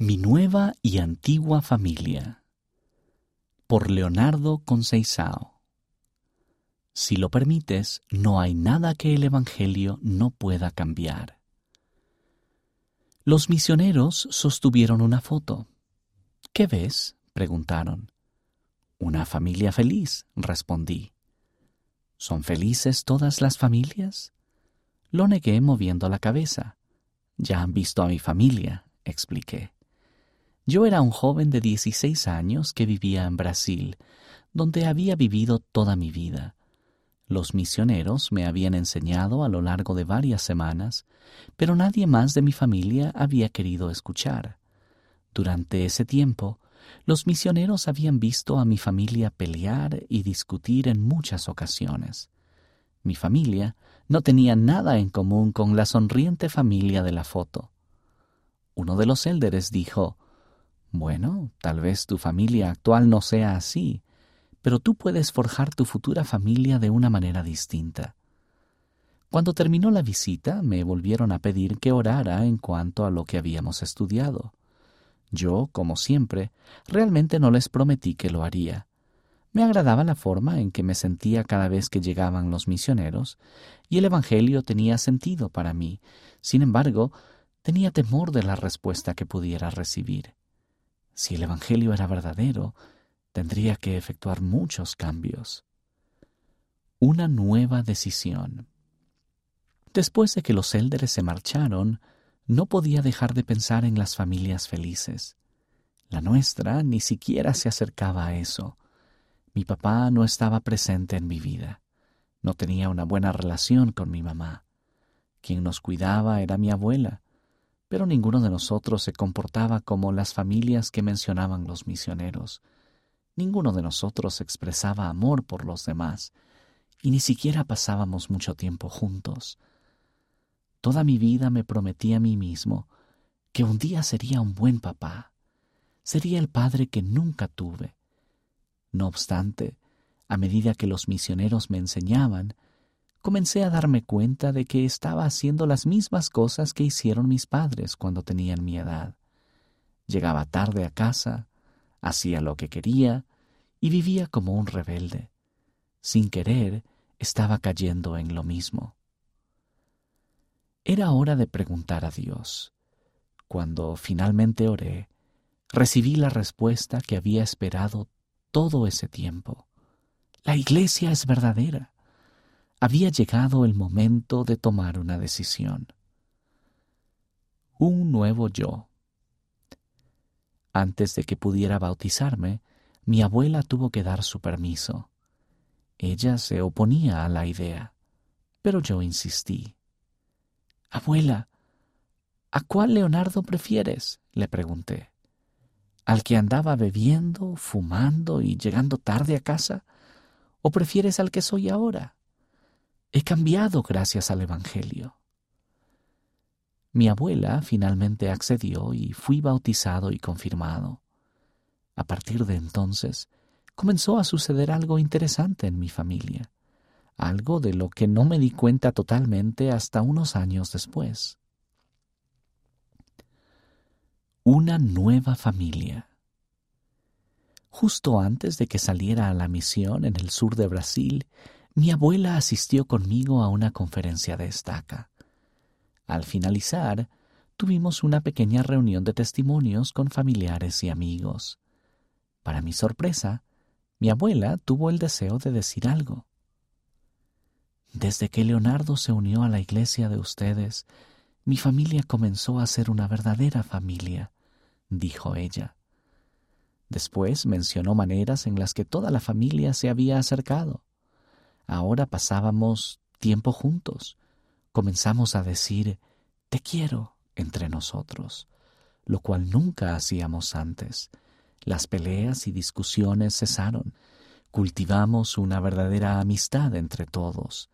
Mi nueva y antigua familia por Leonardo Conceizao Si lo permites, no hay nada que el Evangelio no pueda cambiar. Los misioneros sostuvieron una foto. ¿Qué ves? preguntaron. Una familia feliz, respondí. ¿Son felices todas las familias? Lo negué moviendo la cabeza. Ya han visto a mi familia, expliqué. Yo era un joven de 16 años que vivía en Brasil, donde había vivido toda mi vida. Los misioneros me habían enseñado a lo largo de varias semanas, pero nadie más de mi familia había querido escuchar. Durante ese tiempo, los misioneros habían visto a mi familia pelear y discutir en muchas ocasiones. Mi familia no tenía nada en común con la sonriente familia de la foto. Uno de los élderes dijo, bueno, tal vez tu familia actual no sea así, pero tú puedes forjar tu futura familia de una manera distinta. Cuando terminó la visita, me volvieron a pedir que orara en cuanto a lo que habíamos estudiado. Yo, como siempre, realmente no les prometí que lo haría. Me agradaba la forma en que me sentía cada vez que llegaban los misioneros, y el Evangelio tenía sentido para mí. Sin embargo, tenía temor de la respuesta que pudiera recibir. Si el Evangelio era verdadero, tendría que efectuar muchos cambios. Una nueva decisión. Después de que los élderes se marcharon, no podía dejar de pensar en las familias felices. La nuestra ni siquiera se acercaba a eso. Mi papá no estaba presente en mi vida. No tenía una buena relación con mi mamá. Quien nos cuidaba era mi abuela, pero ninguno de nosotros se comportaba como las familias que mencionaban los misioneros. Ninguno de nosotros expresaba amor por los demás, y ni siquiera pasábamos mucho tiempo juntos. Toda mi vida me prometí a mí mismo que un día sería un buen papá, sería el padre que nunca tuve. No obstante, a medida que los misioneros me enseñaban, comencé a darme cuenta de que estaba haciendo las mismas cosas que hicieron mis padres cuando tenían mi edad. Llegaba tarde a casa, hacía lo que quería y vivía como un rebelde. Sin querer, estaba cayendo en lo mismo. Era hora de preguntar a Dios. Cuando finalmente oré, recibí la respuesta que había esperado todo ese tiempo. La iglesia es verdadera había llegado el momento de tomar una decisión. Un nuevo yo. Antes de que pudiera bautizarme, mi abuela tuvo que dar su permiso. Ella se oponía a la idea, pero yo insistí. Abuela, ¿a cuál Leonardo prefieres? le pregunté. ¿Al que andaba bebiendo, fumando y llegando tarde a casa? ¿O prefieres al que soy ahora? He cambiado gracias al Evangelio. Mi abuela finalmente accedió y fui bautizado y confirmado. A partir de entonces comenzó a suceder algo interesante en mi familia, algo de lo que no me di cuenta totalmente hasta unos años después. Una nueva familia. Justo antes de que saliera a la misión en el sur de Brasil, mi abuela asistió conmigo a una conferencia de estaca. Al finalizar, tuvimos una pequeña reunión de testimonios con familiares y amigos. Para mi sorpresa, mi abuela tuvo el deseo de decir algo. Desde que Leonardo se unió a la iglesia de ustedes, mi familia comenzó a ser una verdadera familia, dijo ella. Después mencionó maneras en las que toda la familia se había acercado. Ahora pasábamos tiempo juntos. Comenzamos a decir, te quiero entre nosotros, lo cual nunca hacíamos antes. Las peleas y discusiones cesaron. Cultivamos una verdadera amistad entre todos.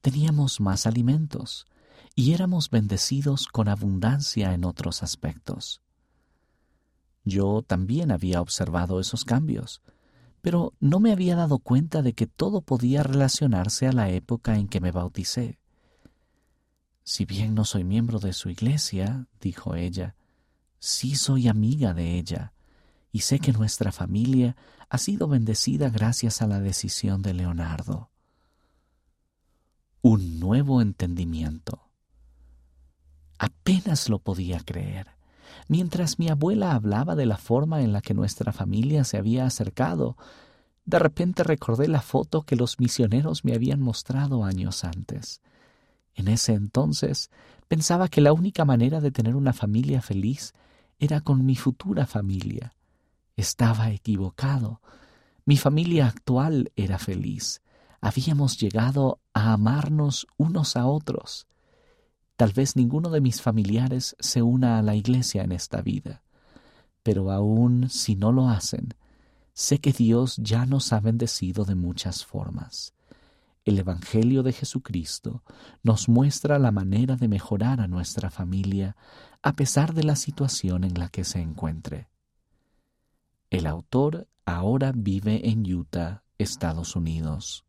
Teníamos más alimentos y éramos bendecidos con abundancia en otros aspectos. Yo también había observado esos cambios pero no me había dado cuenta de que todo podía relacionarse a la época en que me bauticé. Si bien no soy miembro de su iglesia, dijo ella, Sí soy amiga de ella y sé que nuestra familia ha sido bendecida gracias a la decisión de Leonardo. Un nuevo entendimiento. Apenas lo podía creer. Mientras mi abuela hablaba de la forma en la que nuestra familia se había acercado, de repente recordé la foto que los misioneros me habían mostrado años antes. En ese entonces pensaba que la única manera de tener una familia feliz era con mi futura familia. Estaba equivocado. Mi familia actual era feliz. Habíamos llegado a amarnos unos a otros. Tal vez ninguno de mis familiares se una a la iglesia en esta vida, pero aun si no lo hacen, sé que Dios ya nos ha bendecido de muchas formas. El Evangelio de Jesucristo nos muestra la manera de mejorar a nuestra familia a pesar de la situación en la que se encuentre. El autor ahora vive en Utah, Estados Unidos.